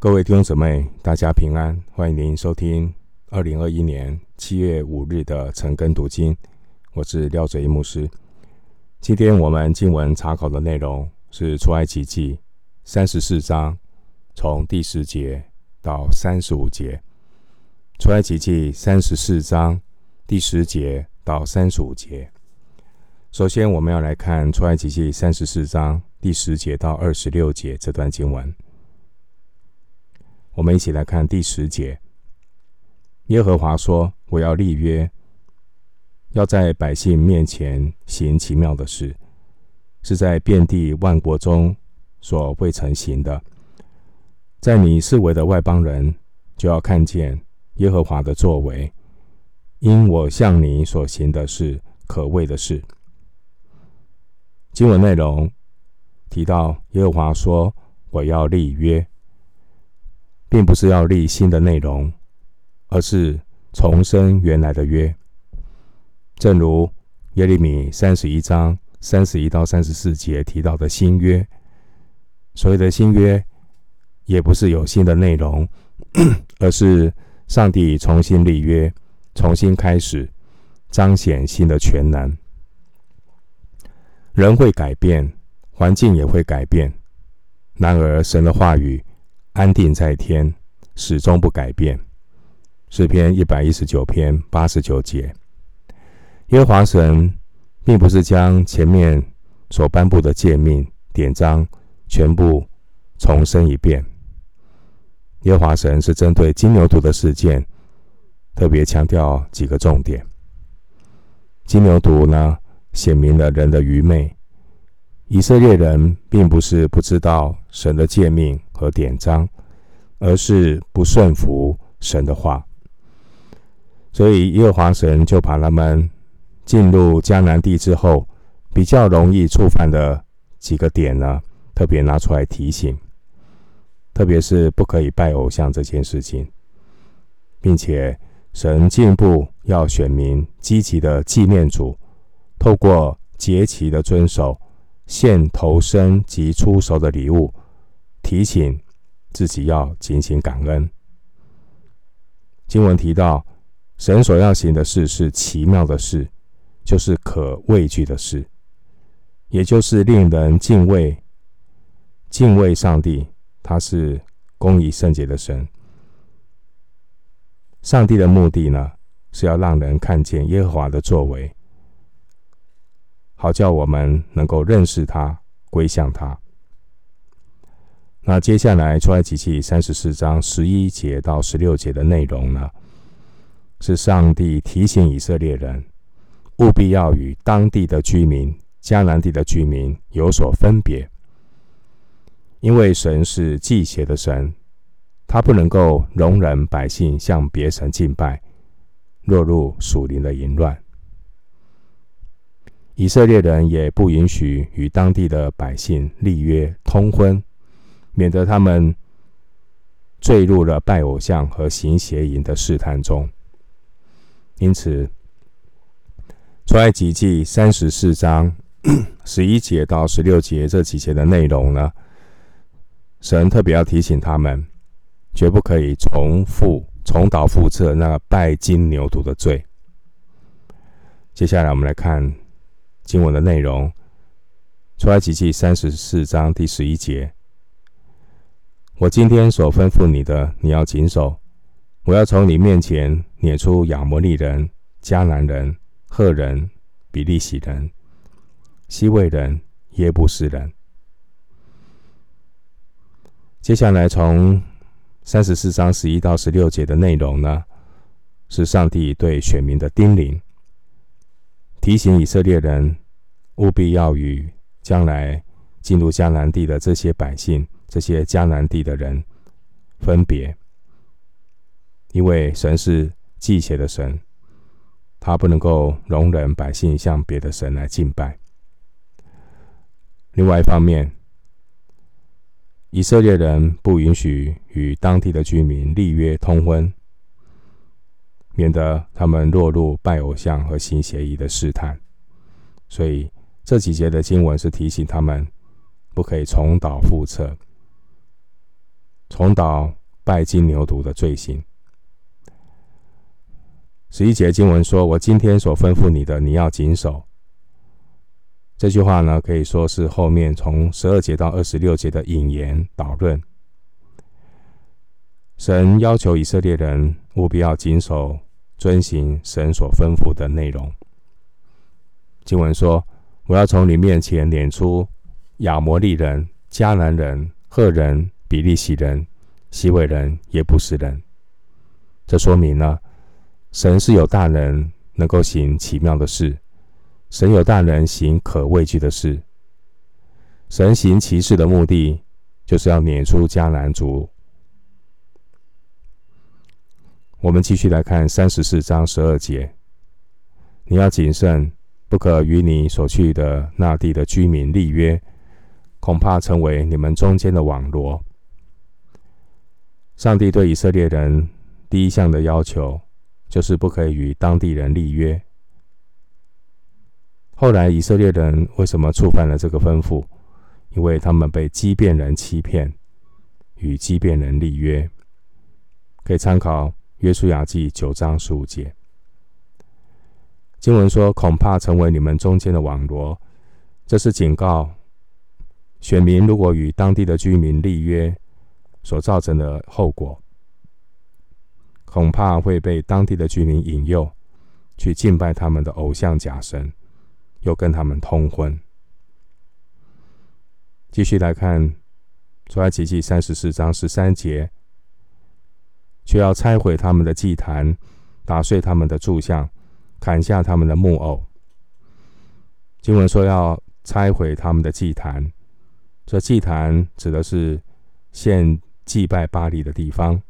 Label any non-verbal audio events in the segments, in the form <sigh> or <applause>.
各位弟兄姊妹，大家平安！欢迎您收听二零二一年七月五日的晨更读经。我是廖哲一牧师。今天我们经文查考的内容是出埃及记三十四章，从第十节到三十五节。出埃及记三十四章第十节到三十五节。首先，我们要来看出埃及记三十四章第十节到二十六节这段经文。我们一起来看第十节。耶和华说：“我要立约，要在百姓面前行奇妙的事，是在遍地万国中所未曾行的。在你视为的外邦人就要看见耶和华的作为，因我向你所行的是可畏的事。”经文内容提到耶和华说：“我要立约。”并不是要立新的内容，而是重申原来的约。正如耶利米三十一章三十一到三十四节提到的新约，所谓的新约，也不是有新的内容，<clears throat> 而是上帝重新立约，重新开始，彰显新的全能。人会改变，环境也会改变，然而神的话语。安定在天，始终不改变。诗篇一百一十九篇八十九节。耶和华神并不是将前面所颁布的诫命典章全部重申一遍。耶和华神是针对金牛犊的事件，特别强调几个重点。金牛犊呢，显明了人的愚昧。以色列人并不是不知道神的诫命和典章，而是不顺服神的话。所以耶和华神就把他们进入迦南地之后比较容易触犯的几个点呢，特别拿出来提醒。特别是不可以拜偶像这件事情，并且神进一步要选民积极的纪念主，透过节期的遵守。献头生及初熟的礼物，提醒自己要尽心感恩。经文提到，神所要行的事是奇妙的事，就是可畏惧的事，也就是令人敬畏、敬畏上帝。他是公义圣洁的神。上帝的目的呢，是要让人看见耶和华的作为。好叫我们能够认识他，归向他。那接下来出埃及记三十四章十一节到十六节的内容呢，是上帝提醒以色列人，务必要与当地的居民、迦南地的居民有所分别，因为神是忌邪的神，他不能够容忍百姓向别神敬拜，落入属灵的淫乱。以色列人也不允许与当地的百姓立约通婚，免得他们坠入了拜偶像和行邪淫的试探中。因此，出埃及记三十四章十一节到十六节这几节的内容呢，神特别要提醒他们，绝不可以重复、重蹈覆辙那拜金牛犊的罪。接下来，我们来看。经文的内容，出埃及记三十四章第十一节：我今天所吩咐你的，你要谨守。我要从你面前撵出亚摩利人、迦南人、赫人、比利洗人、希未人、耶布斯人。接下来从三十四章十一到十六节的内容呢，是上帝对选民的叮咛。提醒以色列人务必要与将来进入迦南地的这些百姓、这些迦南地的人分别，因为神是忌邪的神，他不能够容忍百姓向别的神来敬拜。另外一方面，以色列人不允许与当地的居民立约通婚。免得他们落入拜偶像和行邪淫的试探，所以这几节的经文是提醒他们不可以重蹈覆辙。重蹈拜金牛犊的罪行。十一节经文说：“我今天所吩咐你的，你要谨守。”这句话呢，可以说是后面从十二节到二十六节的引言导论。神要求以色列人务必要谨守、遵行神所吩咐的内容。经文说：“我要从你面前撵出亚摩利人、迦南人、赫人、比利洗人、希未人、耶布斯人。”这说明呢，神是有大能，能够行奇妙的事。神有大能行可畏惧的事。神行其事的目的，就是要撵出迦南族。我们继续来看三十四章十二节：你要谨慎，不可与你所去的那地的居民立约，恐怕成为你们中间的网罗。上帝对以色列人第一项的要求，就是不可以与当地人立约。后来以色列人为什么触犯了这个吩咐？因为他们被畸变人欺骗，与畸变人立约。可以参考。约书亚记九章十五节，经文说：“恐怕成为你们中间的网罗。”这是警告选民，如果与当地的居民立约所造成的后果，恐怕会被当地的居民引诱去敬拜他们的偶像假神，又跟他们通婚。继续来看出埃及记三十四章十三节。却要拆毁他们的祭坛，打碎他们的柱像，砍下他们的木偶。经文说要拆毁他们的祭坛，这祭坛指的是献祭拜巴黎的地方。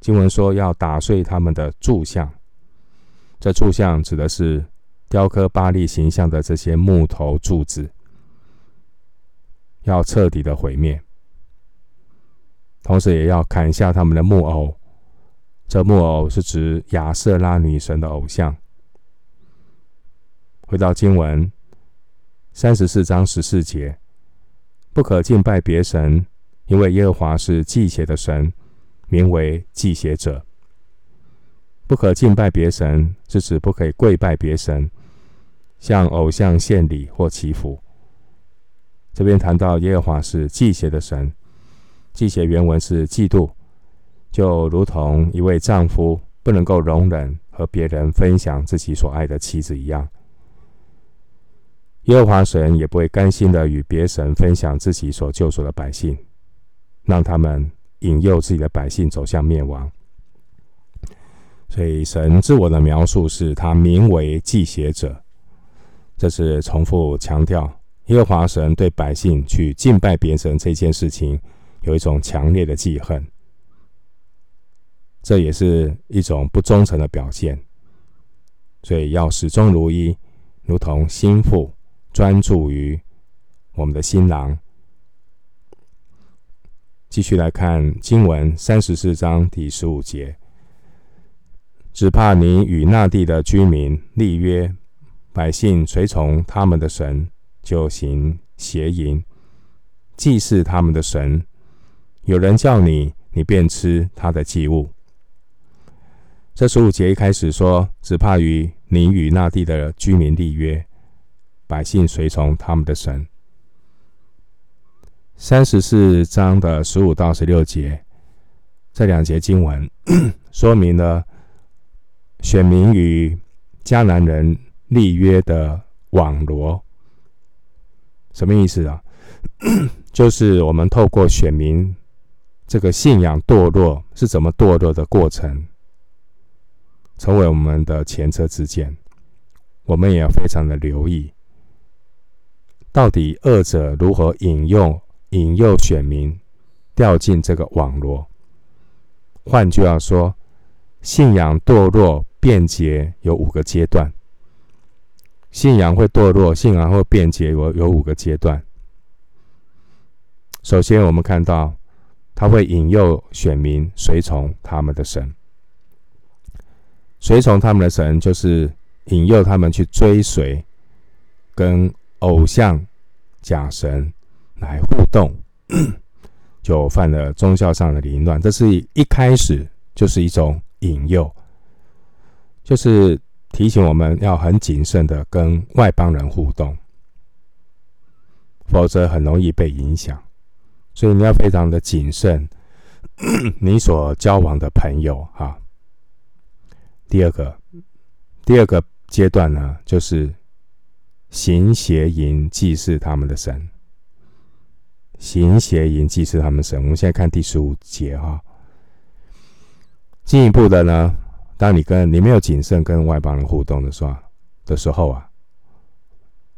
经文说要打碎他们的柱像，这柱像指的是雕刻巴黎形象的这些木头柱子，要彻底的毁灭。同时也要砍下他们的木偶，这木偶是指亚瑟拉女神的偶像。回到经文三十四章十四节，不可敬拜别神，因为耶和华是忌邪的神，名为忌邪者。不可敬拜别神，是指不可以跪拜别神，向偶像献礼或祈福。这边谈到耶和华是忌邪的神。忌邪原文是嫉妒，就如同一位丈夫不能够容忍和别人分享自己所爱的妻子一样。耶和华神也不会甘心的与别神分享自己所救赎的百姓，让他们引诱自己的百姓走向灭亡。所以神自我的描述是他名为忌邪者，这是重复强调耶和华神对百姓去敬拜别神这件事情。有一种强烈的记恨，这也是一种不忠诚的表现。所以要始终如一，如同心腹专注于我们的新郎。继续来看经文三十四章第十五节，只怕你与那地的居民立约，百姓随从他们的神，就行邪淫，祭祀他们的神。有人叫你，你便吃他的祭物。这十五节一开始说，只怕与你与那地的居民立约，百姓随从他们的神。三十四章的十五到十六节，这两节经文 <clears throat> 说明了选民与迦南人立约的网罗，什么意思啊？<clears throat> 就是我们透过选民。这个信仰堕落是怎么堕落的过程，成为我们的前车之鉴。我们也要非常的留意，到底二者如何引用引诱选民掉进这个网罗。换句话说，信仰堕落变节有五个阶段。信仰会堕落，信仰会变节有有五个阶段。首先，我们看到。他会引诱选民随从他们的神，随从他们的神，就是引诱他们去追随跟偶像假神来互动，<clears throat> 就犯了宗教上的凌乱。这是一开始就是一种引诱，就是提醒我们要很谨慎的跟外邦人互动，否则很容易被影响。所以你要非常的谨慎，<clears throat> 你所交往的朋友哈。第二个，第二个阶段呢，就是行邪淫祭祀他们的神。行邪淫祭祀他们神。我们现在看第十五节哈。进一步的呢，当你跟你没有谨慎跟外邦人互动的时候的时候啊，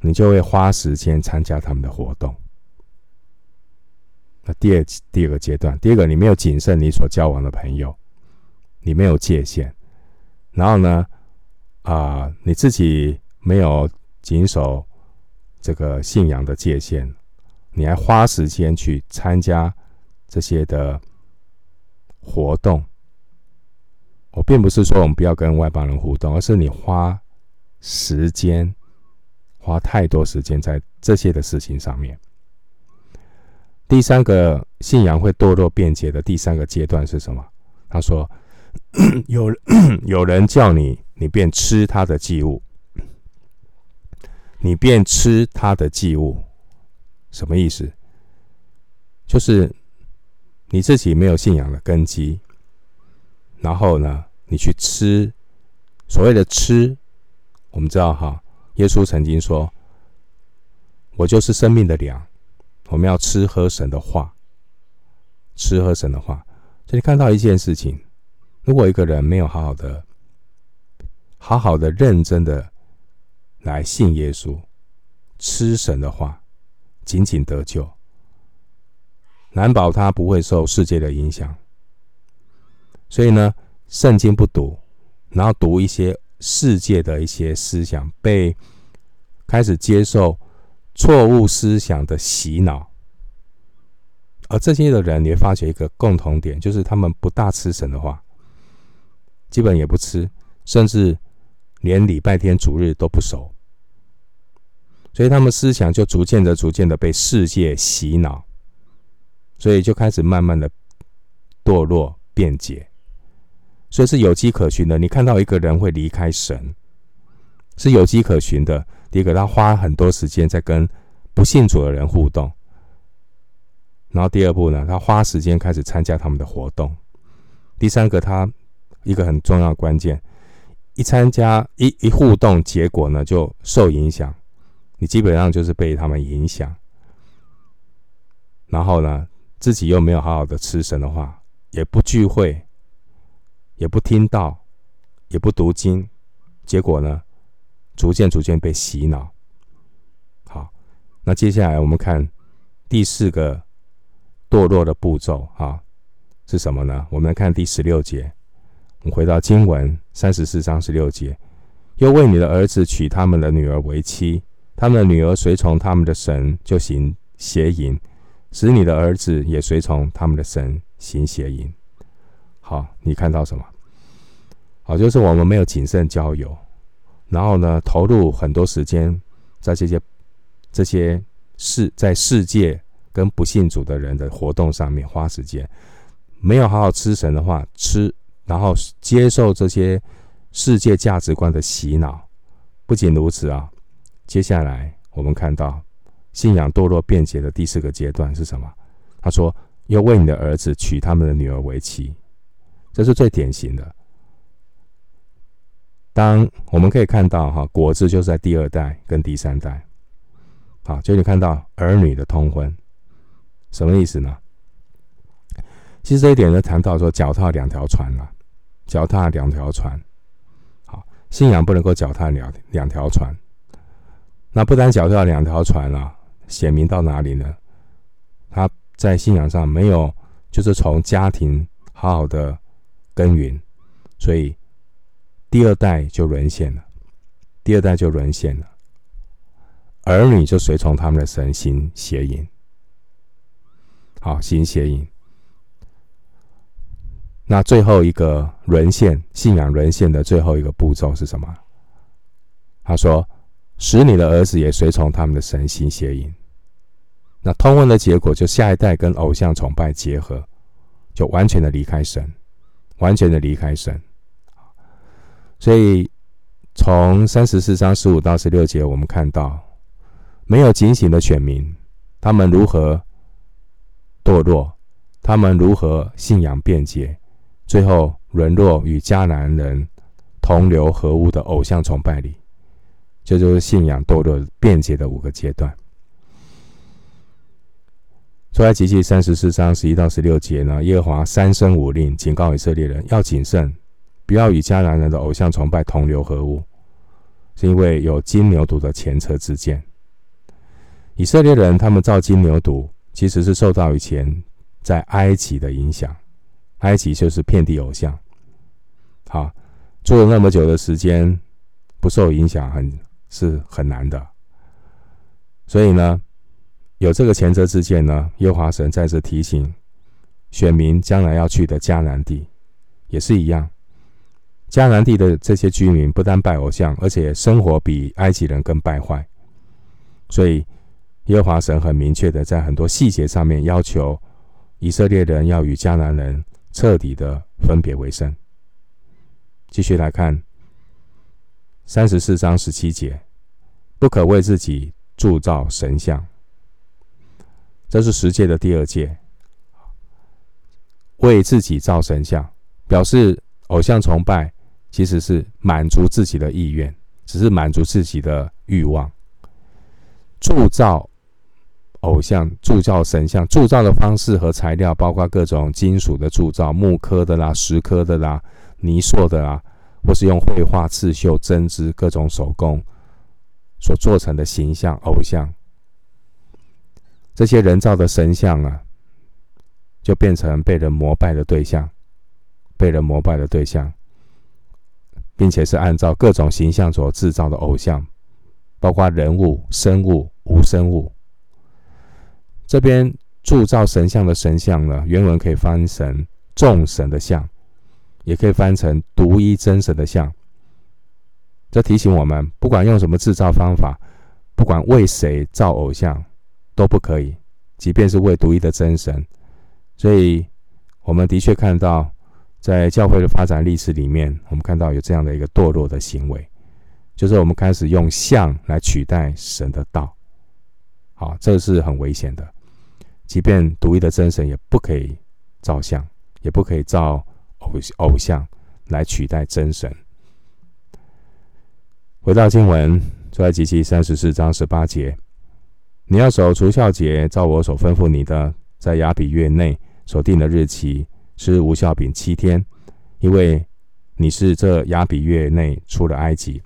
你就会花时间参加他们的活动。那第二第二个阶段，第二个你没有谨慎你所交往的朋友，你没有界限，然后呢，啊、你自己没有谨守这个信仰的界限，你还花时间去参加这些的活动。我并不是说我们不要跟外邦人互动，而是你花时间，花太多时间在这些的事情上面。第三个信仰会堕落变节的第三个阶段是什么？他说：“ <clears throat> 有 <clears throat> 有人叫你，你便吃他的祭物，你便吃他的祭物，什么意思？就是你自己没有信仰的根基，然后呢，你去吃所谓的吃，我们知道哈，耶稣曾经说：‘我就是生命的粮。’”我们要吃喝神的话，吃喝神的话。所以看到一件事情，如果一个人没有好好的、好好的、认真的来信耶稣，吃神的话，仅仅得救，难保他不会受世界的影响。所以呢，圣经不读，然后读一些世界的一些思想，被开始接受。错误思想的洗脑，而这些的人，你会发觉一个共同点，就是他们不大吃神的话，基本也不吃，甚至连礼拜天主日都不守，所以他们思想就逐渐的、逐渐的被世界洗脑，所以就开始慢慢的堕落变节，所以是有迹可循的。你看到一个人会离开神，是有迹可循的。第一个，他花很多时间在跟不信主的人互动，然后第二步呢，他花时间开始参加他们的活动。第三个，他一个很重要关键，一参加一一互动，结果呢就受影响，你基本上就是被他们影响。然后呢，自己又没有好好的吃神的话，也不聚会，也不听道，也不读经，结果呢，逐渐逐渐被洗脑。好，那接下来我们看第四个堕落的步骤，哈，是什么呢？我们来看第十六节。我们回到经文三十四章十六节，又为你的儿子娶他们的女儿为妻，他们的女儿随从他们的神，就行邪淫，使你的儿子也随从他们的神行邪淫。好，你看到什么？好，就是我们没有谨慎交友。然后呢，投入很多时间在这些这些世在世界跟不信主的人的活动上面花时间，没有好好吃神的话吃，然后接受这些世界价值观的洗脑。不仅如此啊，接下来我们看到信仰堕落变节的第四个阶段是什么？他说：“又为你的儿子娶他们的女儿为妻。”这是最典型的。当我们可以看到哈，果子就是在第二代跟第三代，好，就你看到儿女的通婚，什么意思呢？其实这一点呢，谈到说脚踏两条船了，脚踏两条船，好，信仰不能够脚踏两两条船，那不单脚踏两条船了，显明到哪里呢？他在信仰上没有，就是从家庭好好的耕耘，所以。第二代就沦陷了，第二代就沦陷了，儿女就随从他们的神行邪淫，好，行邪淫。那最后一个沦陷，信仰沦陷的最后一个步骤是什么？他说：“使你的儿子也随从他们的神行邪淫。”那通婚的结果就下一代跟偶像崇拜结合，就完全的离开神，完全的离开神。所以从三十四章十五到十六节，我们看到没有警醒的选民，他们如何堕落，他们如何信仰变节，最后沦落与迦南人同流合污的偶像崇拜里。这就，是信仰堕落变节的五个阶段。出埃及记三十四章十一到十六节呢，耶和华三声五令，警告以色列人要谨慎，不要与迦南人的偶像崇拜同流合污，是因为有金牛犊的前车之鉴。以色列人他们造金牛犊，其实是受到以前在埃及的影响，埃及就是遍地偶像。好，住了那么久的时间，不受影响很是很难的。所以呢。有这个前车之鉴呢，耶和华神再次提醒选民将来要去的迦南地，也是一样。迦南地的这些居民不但拜偶像，而且生活比埃及人更败坏。所以耶和华神很明确的在很多细节上面要求以色列人要与迦南人彻底的分别为生。继续来看三十四章十七节，不可为自己铸造神像。这是十诫的第二诫，为自己造神像，表示偶像崇拜其实是满足自己的意愿，只是满足自己的欲望。铸造偶像、铸造神像，铸造的方式和材料包括各种金属的铸造，木刻的啦、石刻的啦、泥塑的啦，或是用绘画、刺绣、针织各种手工所做成的形象偶像。这些人造的神像啊，就变成被人膜拜的对象，被人膜拜的对象，并且是按照各种形象所制造的偶像，包括人物、生物、无生物。这边铸造神像的神像呢，原文可以翻成众神的像，也可以翻成独一真神的像。这提醒我们，不管用什么制造方法，不管为谁造偶像。都不可以，即便是为独一的真神。所以，我们的确看到，在教会的发展历史里面，我们看到有这样的一个堕落的行为，就是我们开始用像来取代神的道。好，这是很危险的。即便独一的真神，也不可以造像，也不可以造偶偶像来取代真神。回到经文，出埃及记三十四章十八节。你要守除孝节，照我所吩咐你的，在亚比月内所定的日期吃无酵饼七天，因为你是这亚比月内出了埃及。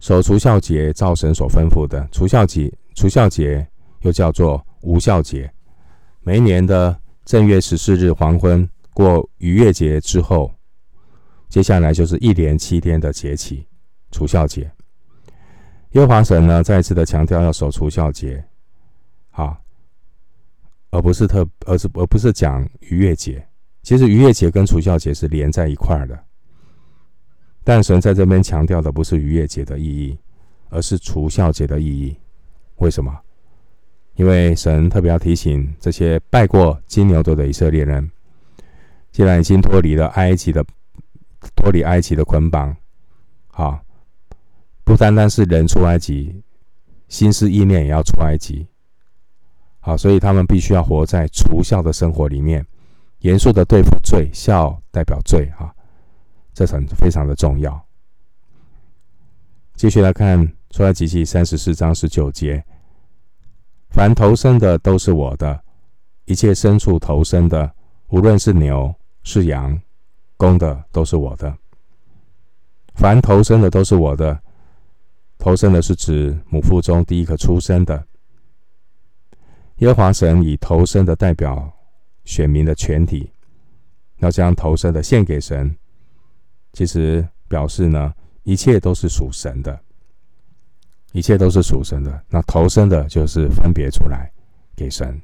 守除孝节，照神所吩咐的。除孝节，除酵节又叫做无酵节。每一年的正月十四日黄昏过逾越节之后，接下来就是一连七天的节期，除孝节。耶和华神呢，再次的强调要守除孝节，好，而不是特，而是而不是讲逾越节。其实逾越节跟除孝节是连在一块儿的，但神在这边强调的不是逾越节的意义，而是除孝节的意义。为什么？因为神特别要提醒这些拜过金牛座的以色列人，既然已经脱离了埃及的，脱离埃及的捆绑，好。不单单是人出埃及，心思意念也要出埃及。好，所以他们必须要活在除孝的生活里面，严肃的对付罪，孝代表罪哈，这很非常的重要。继续来看出埃及记三十四章十九节：凡投生的都是我的，一切牲畜投生的，无论是牛是羊，公的都是我的。凡头生的都是我的。头生的是指母腹中第一个出生的。耶和华神以头生的代表选民的全体，要将头生的献给神，其实表示呢，一切都是属神的，一切都是属神的。那头生的就是分别出来给神，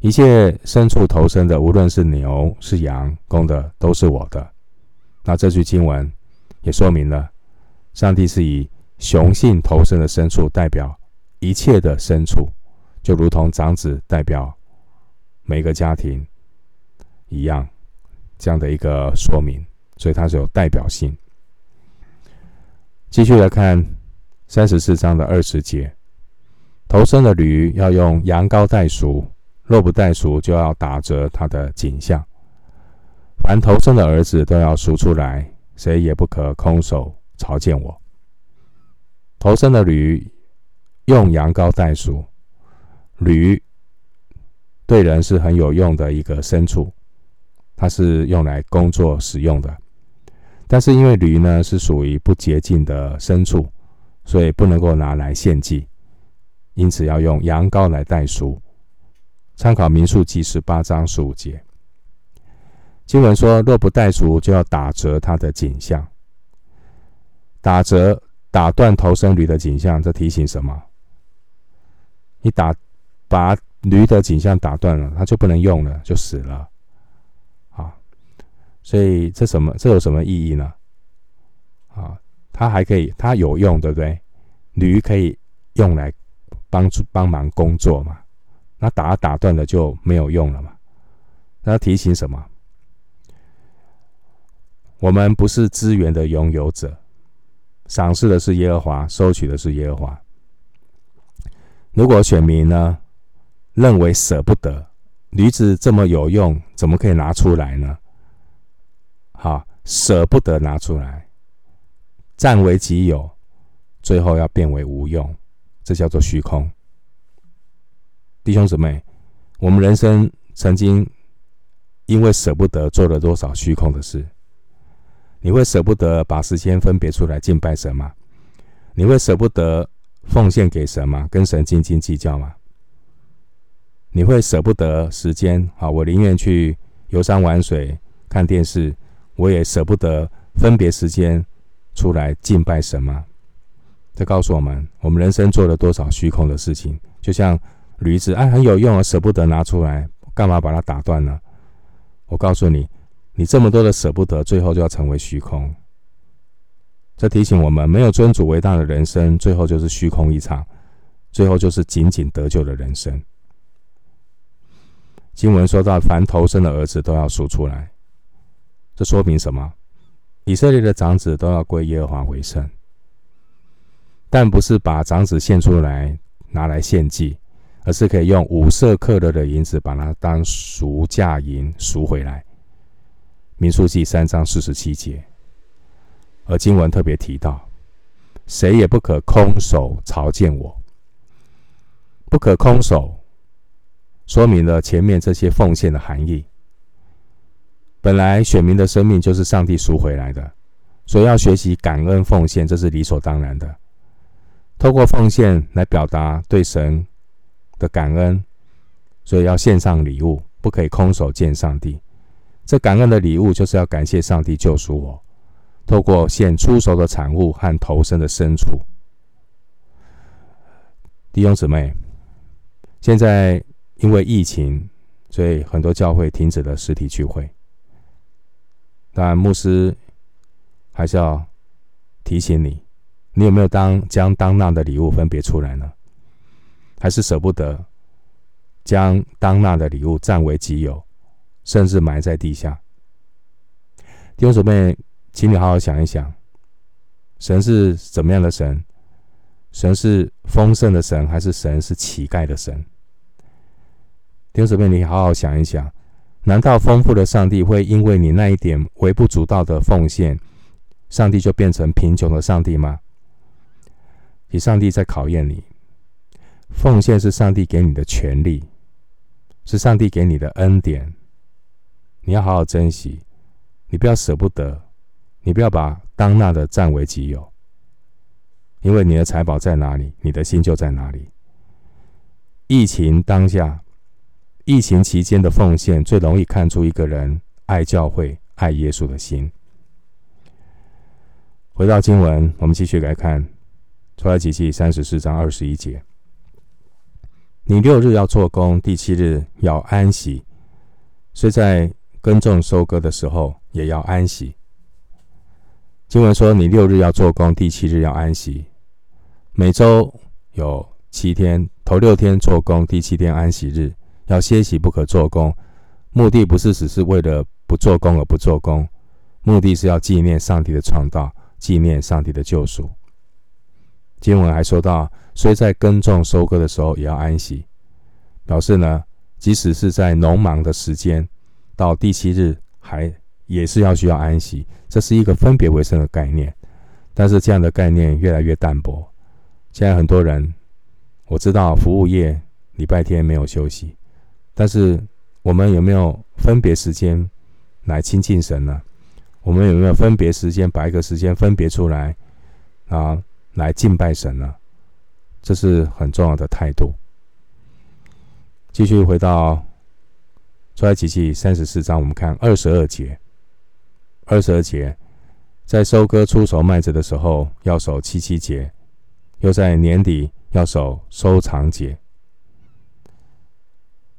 一切牲畜投生的，无论是牛是羊，公的都是我的。那这句经文也说明了。上帝是以雄性头生的牲畜代表一切的牲畜，就如同长子代表每个家庭一样，这样的一个说明，所以它是有代表性。继续来看三十四章的二十节，头生的驴要用羊羔代赎，若不代赎，就要打折他的颈项。凡头生的儿子都要赎出来，谁也不可空手朝见我。头生的驴用羊羔代赎，驴对人是很有用的一个牲畜，它是用来工作使用的。但是因为驴呢是属于不洁净的牲畜，所以不能够拿来献祭，因此要用羊羔来代赎。参考民数记十八章十五节，经文说：若不代赎，就要打折他的景象。打折、打断头生驴的景象，这提醒什么？你打把驴的景象打断了，它就不能用了，就死了。啊所以这什么？这有什么意义呢？啊，它还可以，它有用，对不对？驴可以用来帮助帮忙工作嘛？那打打断了就没有用了嘛？那提醒什么？我们不是资源的拥有者，赏赐的是耶和华，收取的是耶和华。如果选民呢认为舍不得驴子这么有用，怎么可以拿出来呢？好，舍不得拿出来，占为己有，最后要变为无用，这叫做虚空。弟兄姊妹，我们人生曾经因为舍不得做了多少虚空的事？你会舍不得把时间分别出来敬拜神吗？你会舍不得奉献给神吗？跟神斤斤计较吗？你会舍不得时间？啊，我宁愿去游山玩水、看电视。我也舍不得分别时间出来敬拜神吗？这告诉我们，我们人生做了多少虚空的事情。就像驴子，哎，很有用啊，舍不得拿出来，干嘛把它打断呢？我告诉你，你这么多的舍不得，最后就要成为虚空。这提醒我们，没有尊主为大的人生，最后就是虚空一场，最后就是仅仅得救的人生。经文说到，凡投生的儿子都要赎出来。这说明什么？以色列的长子都要归耶和华为圣，但不是把长子献出来拿来献祭，而是可以用五色克勒的银子把它当赎价银赎回来。民数记三章四十七节，而经文特别提到，谁也不可空手朝见我，不可空手，说明了前面这些奉献的含义。本来选民的生命就是上帝赎回来的，所以要学习感恩奉献，这是理所当然的。透过奉献来表达对神的感恩，所以要献上礼物，不可以空手见上帝。这感恩的礼物就是要感谢上帝救赎我，透过献出手的产物和头身的牲畜。弟兄姊妹，现在因为疫情，所以很多教会停止了实体聚会。但牧师还是要提醒你，你有没有当将当纳的礼物分别出来呢？还是舍不得将当纳的礼物占为己有，甚至埋在地下？弟兄姊妹，请你好好想一想，神是怎么样的神？神是丰盛的神，还是神是乞丐的神？弟兄姊妹，你好好想一想。难道丰富的上帝会因为你那一点微不足道的奉献，上帝就变成贫穷的上帝吗？以上帝在考验你，奉献是上帝给你的权利，是上帝给你的恩典，你要好好珍惜，你不要舍不得，你不要把当纳的占为己有，因为你的财宝在哪里，你的心就在哪里。疫情当下。疫情期间的奉献最容易看出一个人爱教会、爱耶稣的心。回到经文，我们继续来看出埃及记三十四章二十一节：你六日要做工，第七日要安息，所以在耕种收割的时候也要安息。经文说，你六日要做工，第七日要安息。每周有七天，头六天做工，第七天安息日要歇息，不可做工。目的不是只是为了不做工而不做工，目的是要纪念上帝的创造，纪念上帝的救赎。经文还说到，虽在耕种、收割的时候也要安息，表示呢，即使是在农忙的时间，到第七日还也是要需要安息。这是一个分别为圣的概念，但是这样的概念越来越淡薄。现在很多人，我知道服务业礼拜天没有休息，但是。我们有没有分别时间来亲近神呢？我们有没有分别时间把一个时间分别出来啊，来敬拜神呢？这是很重要的态度。继续回到出埃及记三十四章，我们看二十二节。二十二节，在收割初熟麦子的时候要守七七节，又在年底要守收藏节。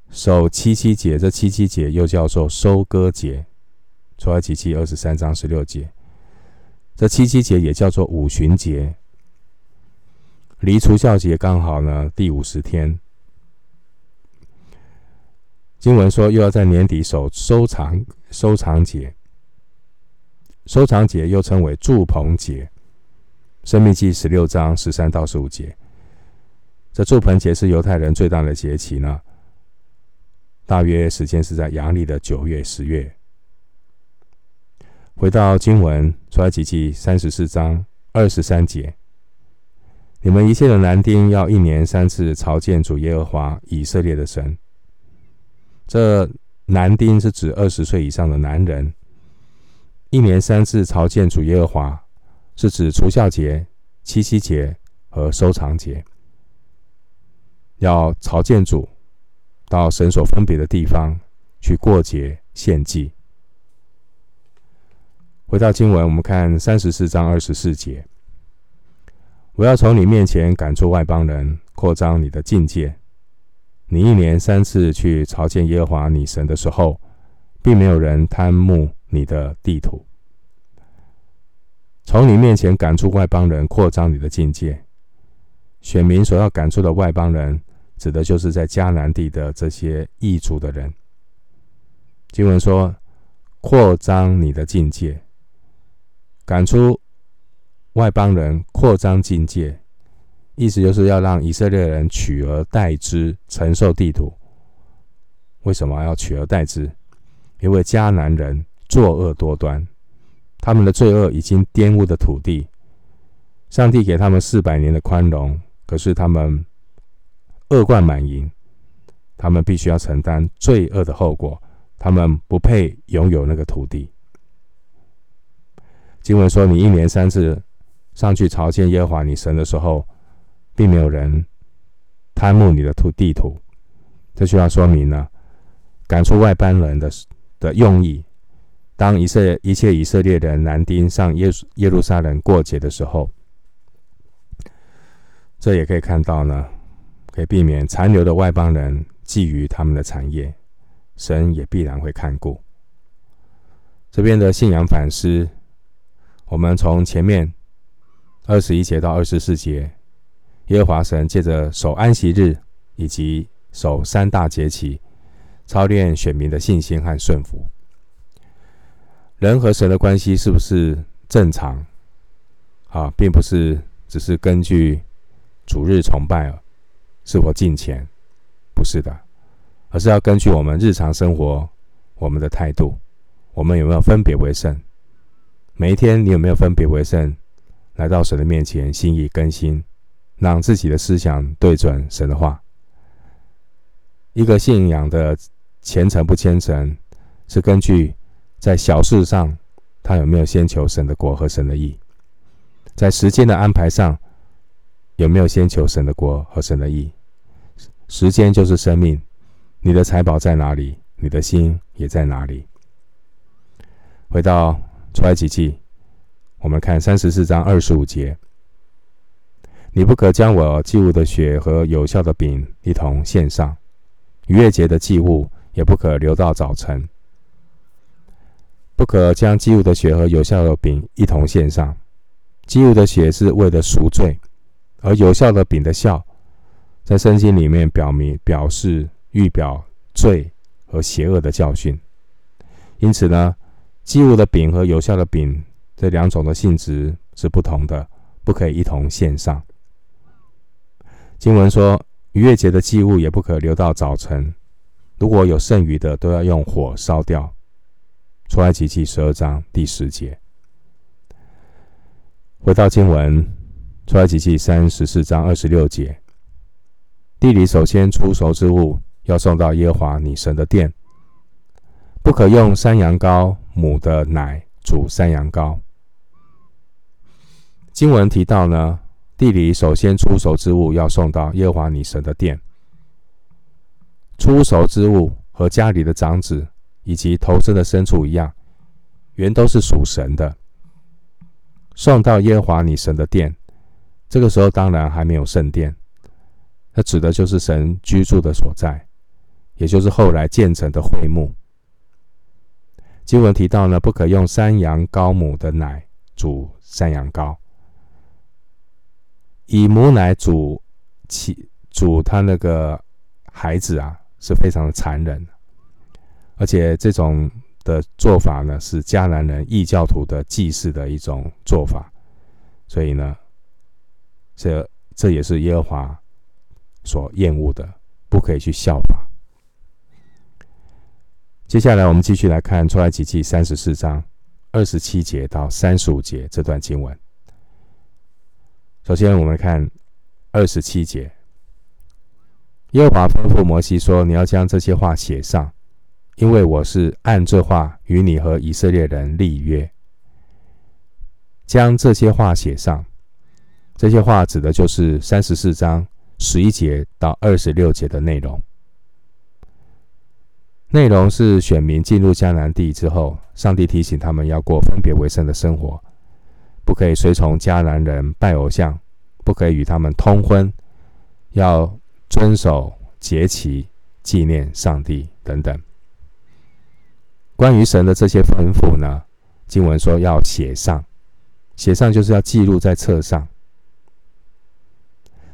守七七节，这七七节又叫做收割节，出埃及记二十三章十六节。这七七节也叫做五旬节，离除酵节刚好呢第五十天。经文说又要在年底守收藏收藏节，收藏节又称为祝棚节，申命记十六章十三到十五节。这祝棚节是犹太人最大的节期呢。大约时间是在阳历的九月、十月。回到经文，出埃及记三十四章二十三节：你们一切的男丁要一年三次朝见主耶和华以色列的神。这男丁是指二十岁以上的男人。一年三次朝见主耶和华，是指除酵节、七七节和收藏节，要朝见主。到神所分别的地方去过节献祭。回到经文，我们看三十四章二十四节：我要从你面前赶出外邦人，扩张你的境界。你一年三次去朝见耶和华你神的时候，并没有人贪慕你的地土。从你面前赶出外邦人，扩张你的境界。选民所要赶出的外邦人。指的就是在迦南地的这些异族的人。经文说：“扩张你的境界，赶出外邦人，扩张境界，意思就是要让以色列人取而代之，承受地土。为什么要取而代之？因为迦南人作恶多端，他们的罪恶已经玷污的土地。上帝给他们四百年的宽容，可是他们。”恶贯满盈，他们必须要承担罪恶的后果。他们不配拥有那个土地。经文说：“你一年三次上去朝见耶和华你神的时候，并没有人贪慕你的土地土。”这句话说明呢赶出外邦人的的用意。当以色一切以色列人男丁上耶耶路撒冷过节的时候，这也可以看到呢。可以避免残留的外邦人觊觎他们的产业，神也必然会看顾。这边的信仰反思，我们从前面二十一节到二十四节，耶和华神借着守安息日以及守三大节期，操练选民的信心和顺服。人和神的关系是不是正常？啊，并不是只是根据主日崇拜是否敬虔？不是的，而是要根据我们日常生活，我们的态度，我们有没有分别为圣？每一天，你有没有分别为圣，来到神的面前，心意更新，让自己的思想对准神的话。一个信仰的虔诚不虔诚，是根据在小事上，他有没有先求神的国和神的义，在时间的安排上。有没有先求神的国和神的义？时间就是生命，你的财宝在哪里，你的心也在哪里。回到出埃及记，我们看三十四章二十五节：你不可将我祭物的血和有效的饼一同献上，逾越节的祭物也不可留到早晨。不可将祭物的血和有效的饼一同献上，祭物的血是为了赎罪。而有效的饼的酵，在圣经里面表明表示预表罪和邪恶的教训。因此呢，祭物的饼和有效的饼这两种的性质是不同的，不可以一同献上。经文说，逾越节的祭物也不可留到早晨，如果有剩余的，都要用火烧掉。出埃及记十二章第十节。回到经文，出埃及记三十四章二十六节，地里首先出熟之物要送到耶和华你神的殿，不可用山羊羔母的奶煮山羊羔。经文提到呢，地里首先出熟之物要送到耶和华你神的殿，出熟之物和家里的长子以及头生的牲畜一样，原都是属神的。送到耶和华你神的殿，这个时候当然还没有圣殿，那指的就是神居住的所在，也就是后来建成的会幕。经文提到呢，不可用山羊羔母的奶煮山羊羔，以母奶煮其煮他那个孩子啊，是非常的残忍，而且这种。的做法呢，是迦南人异教徒的祭祀的一种做法，所以呢，这这也是耶和华所厌恶的，不可以去效法。接下来，我们继续来看出埃及记三十四章二十七节到三十五节这段经文。首先，我们看二十七节，耶和华吩咐摩西说：“你要将这些话写上。”因为我是按这话与你和以色列人立约，将这些话写上。这些话指的就是三十四章十一节到二十六节的内容。内容是选民进入迦南地之后，上帝提醒他们要过分别为圣的生活，不可以随从迦南人拜偶像，不可以与他们通婚，要遵守节期、纪念上帝等等。关于神的这些吩咐呢，经文说要写上，写上就是要记录在册上。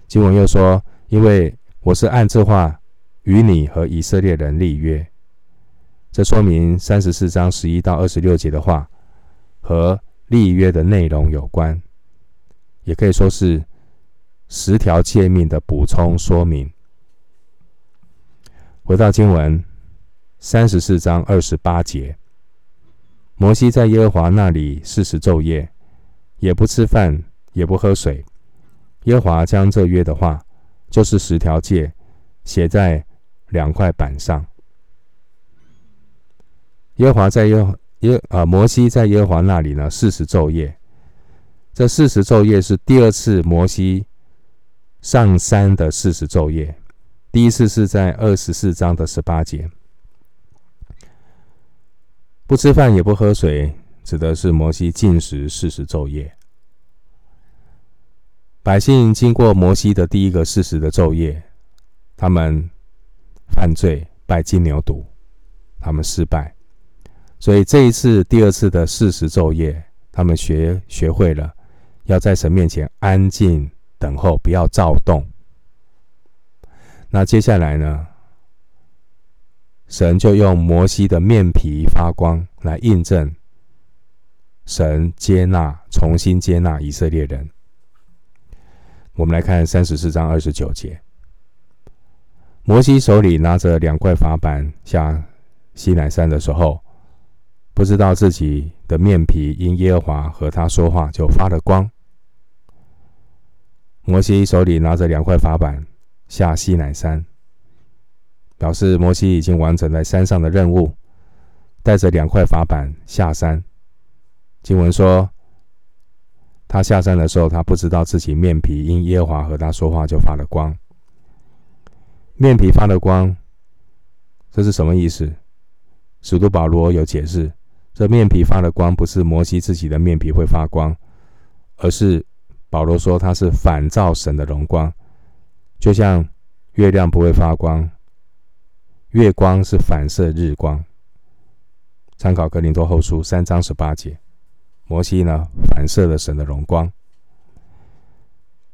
经文又说，因为我是按这话与你和以色列人立约，这说明三十四章十一到二十六节的话和立约的内容有关，也可以说是十条诫命的补充说明。回到经文。三十四章二十八节，摩西在耶和华那里四十昼夜，也不吃饭，也不喝水。耶和华将这约的话，就是十条诫，写在两块板上。耶和华在耶耶啊，摩西在耶和华那里呢，四十昼夜。这四十昼夜是第二次摩西上山的四十昼夜，第一次是在二十四章的十八节。不吃饭也不喝水，指的是摩西禁食四十昼夜。百姓经过摩西的第一个四十的昼夜，他们犯罪拜金牛犊，他们失败，所以这一次第二次的四十昼夜，他们学学会了要在神面前安静等候，不要躁动。那接下来呢？神就用摩西的面皮发光来印证，神接纳、重新接纳以色列人。我们来看三十四章二十九节，摩西手里拿着两块法板下西南山的时候，不知道自己的面皮因耶和华和他说话就发了光。摩西手里拿着两块法板下西乃山。表示摩西已经完成了山上的任务，带着两块法板下山。经文说，他下山的时候，他不知道自己面皮因耶和华和他说话就发了光。面皮发了光，这是什么意思？使徒保罗有解释，这面皮发的光，不是摩西自己的面皮会发光，而是保罗说他是反照神的荣光，就像月亮不会发光。月光是反射日光。参考格林多后书三章十八节，摩西呢反射了神的荣光。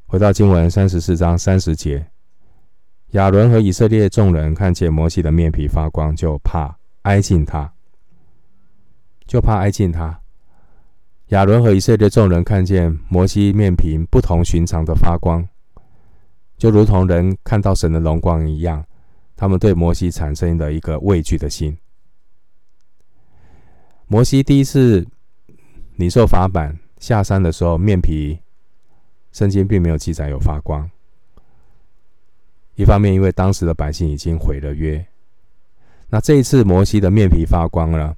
回到经文三十四章三十节，亚伦和以色列众人看见摩西的面皮发光，就怕挨近他，就怕挨近他。亚伦和以色列众人看见摩西面皮不同寻常的发光，就如同人看到神的荣光一样，他们对摩西产生了一个畏惧的心。摩西第一次领受法版下山的时候，面皮圣经并没有记载有发光。一方面，因为当时的百姓已经毁了约，那这一次摩西的面皮发光了，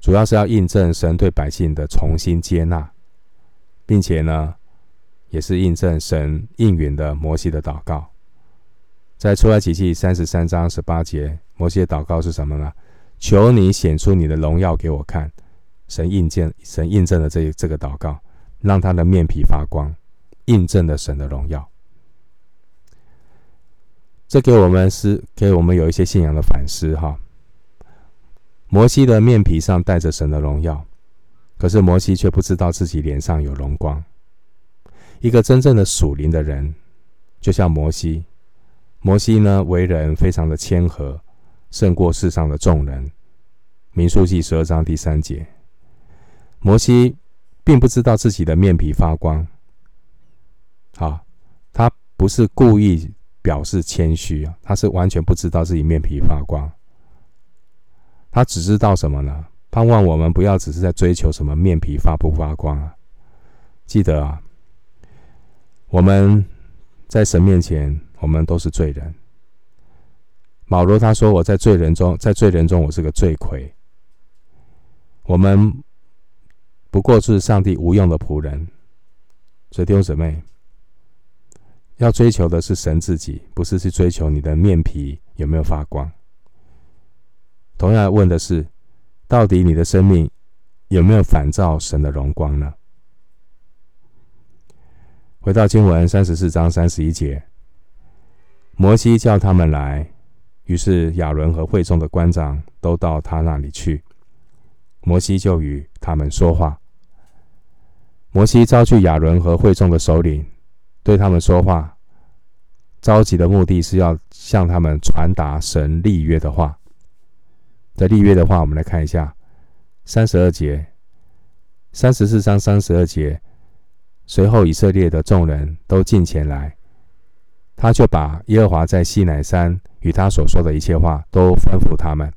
主要是要印证神对百姓的重新接纳，并且呢，也是印证神应允的摩西的祷告。在出埃及记三十三章十八节，摩西的祷告是什么呢？求你显出你的荣耀给我看。神印证，神印证了这这个祷告，让他的面皮发光，印证了神的荣耀。这给我们是给我们有一些信仰的反思哈。摩西的面皮上带着神的荣耀，可是摩西却不知道自己脸上有荣光。一个真正的属灵的人，就像摩西，摩西呢，为人非常的谦和，胜过世上的众人。民数记十二章第三节，摩西并不知道自己的面皮发光。好，他不是故意。表示谦虚啊，他是完全不知道自己面皮发光，他只知道什么呢？盼望我们不要只是在追求什么面皮发不发光啊！记得啊，我们在神面前，我们都是罪人。保罗他说：“我在罪人中，在罪人中，我是个罪魁。”我们不过是上帝无用的仆人，所以弟兄姊妹。要追求的是神自己，不是去追求你的面皮有没有发光。同样问的是，到底你的生命有没有反照神的荣光呢？回到经文三十四章三十一节，摩西叫他们来，于是亚伦和会众的官长都到他那里去，摩西就与他们说话。摩西召聚亚伦和会众的首领。对他们说话，召集的目的是要向他们传达神立约的话。在立约的话，我们来看一下三十二节、三十四章三十二节。随后，以色列的众人都进前来，他就把耶和华在西乃山与他所说的一切话都吩咐他们。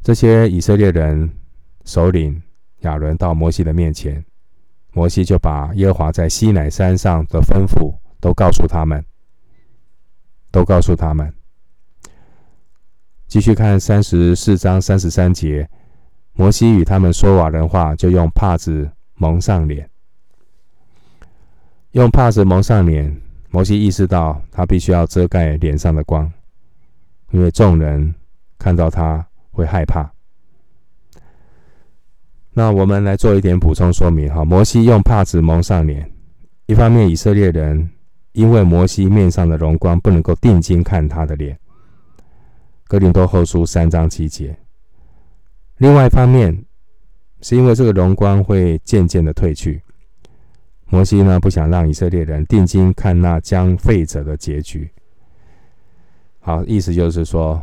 这些以色列人首领亚伦到摩西的面前。摩西就把耶和华在西乃山上的吩咐都告诉他们，都告诉他们。继续看三十四章三十三节，摩西与他们说完人话，就用帕子蒙上脸。用帕子蒙上脸，摩西意识到他必须要遮盖脸上的光，因为众人看到他会害怕。那我们来做一点补充说明哈。摩西用帕子蒙上脸，一方面以色列人因为摩西面上的荣光不能够定睛看他的脸，哥林多后书三章七节；另外一方面是因为这个荣光会渐渐的退去，摩西呢不想让以色列人定睛看那将废者的结局。好，意思就是说，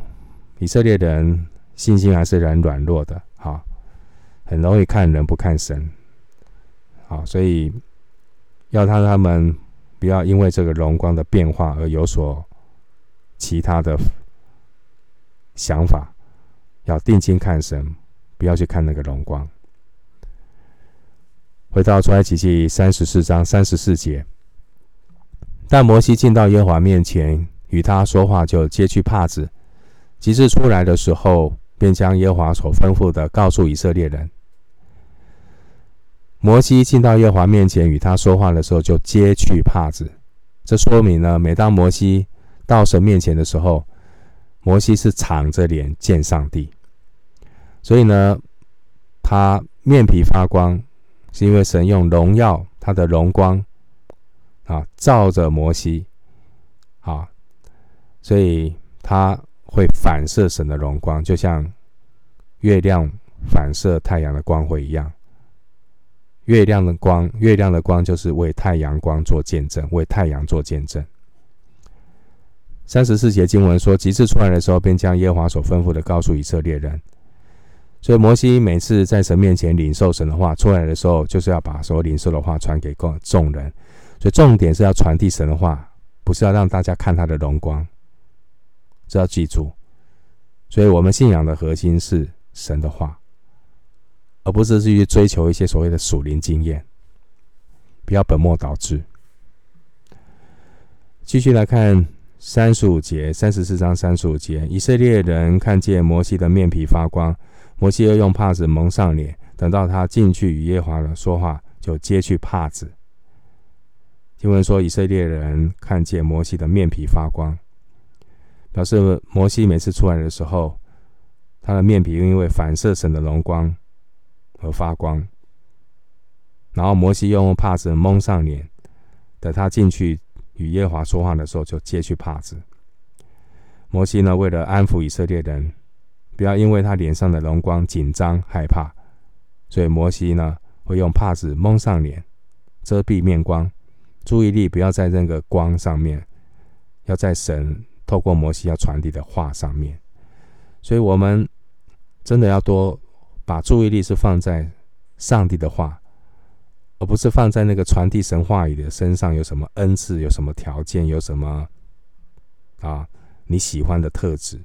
以色列人信心还是很软弱的。好。很容易看人不看神，好，所以要他他们不要因为这个荣光的变化而有所其他的想法，要定睛看神，不要去看那个荣光。回到出埃及记三十四章三十四节，但摩西进到耶和华面前与他说话，就揭去帕子，及至出来的时候，便将耶和华所吩咐的告诉以色列人。摩西进到耶和华面前与他说话的时候，就揭去帕子。这说明呢，每当摩西到神面前的时候，摩西是敞着脸见上帝。所以呢，他面皮发光，是因为神用荣耀他的荣光啊照着摩西啊，所以他会反射神的荣光，就像月亮反射太阳的光辉一样。月亮的光，月亮的光就是为太阳光做见证，为太阳做见证。三十四节经文说，及至出来的时候，便将耶和华所吩咐的告诉以色列人。所以摩西每次在神面前领受神的话出来的时候，就是要把所领受的话传给众众人。所以重点是要传递神的话，不是要让大家看他的荣光。这要记住。所以我们信仰的核心是神的话，而不是去追求一些所谓的属灵经验，不要本末倒置。继续来看。三十五节，三十四章三十五节，以色列人看见摩西的面皮发光，摩西又用帕子蒙上脸。等到他进去与耶和华说话，就揭去帕子。经文说，以色列人看见摩西的面皮发光，表示摩西每次出来的时候，他的面皮因为反射神的荣光而发光。然后摩西又用帕子蒙上脸，等他进去。与耶华说话的时候，就揭去帕子。摩西呢，为了安抚以色列人，不要因为他脸上的荣光紧张害怕，所以摩西呢会用帕子蒙上脸，遮蔽面光，注意力不要在那个光上面，要在神透过摩西要传递的话上面。所以，我们真的要多把注意力是放在上帝的话。而不是放在那个传递神话语的身上，有什么恩赐，有什么条件，有什么啊你喜欢的特质。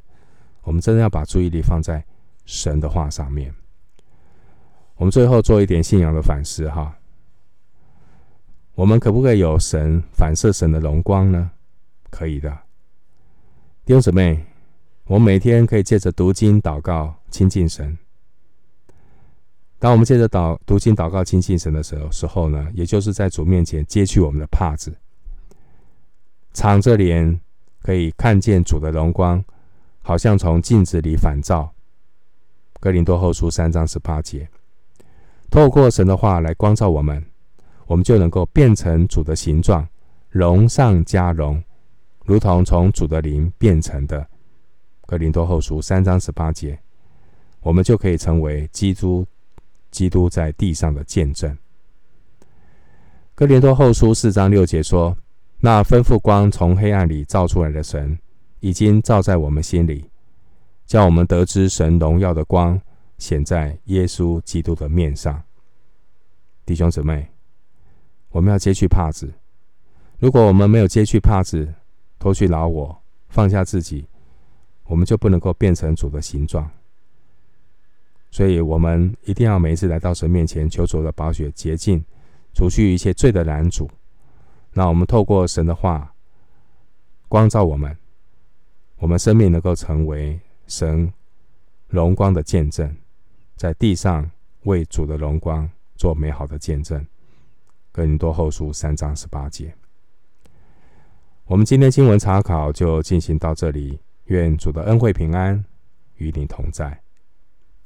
我们真的要把注意力放在神的话上面。我们最后做一点信仰的反思哈，我们可不可以有神反射神的荣光呢？可以的，弟兄姊妹，我每天可以借着读经祷告亲近神。当我们借着祷读经祷告亲近神的时候时候呢，也就是在主面前揭去我们的帕子，敞着脸可以看见主的荣光，好像从镜子里反照。哥林多后书三章十八节，透过神的话来光照我们，我们就能够变成主的形状，荣上加荣，如同从主的灵变成的。哥林多后书三章十八节，我们就可以成为基督。基督在地上的见证。哥林多后书四章六节说：“那吩咐光从黑暗里照出来的神，已经照在我们心里，叫我们得知神荣耀的光显在耶稣基督的面上。”弟兄姊妹，我们要揭去帕子。如果我们没有揭去帕子，脱去老我，放下自己，我们就不能够变成主的形状。所以，我们一定要每一次来到神面前，求主的宝血洁净，除去一切罪的拦阻。那我们透过神的话光照我们，我们生命能够成为神荣光的见证，在地上为主的荣光做美好的见证。哥林多后书三章十八节。我们今天经文查考就进行到这里，愿主的恩惠平安与你同在。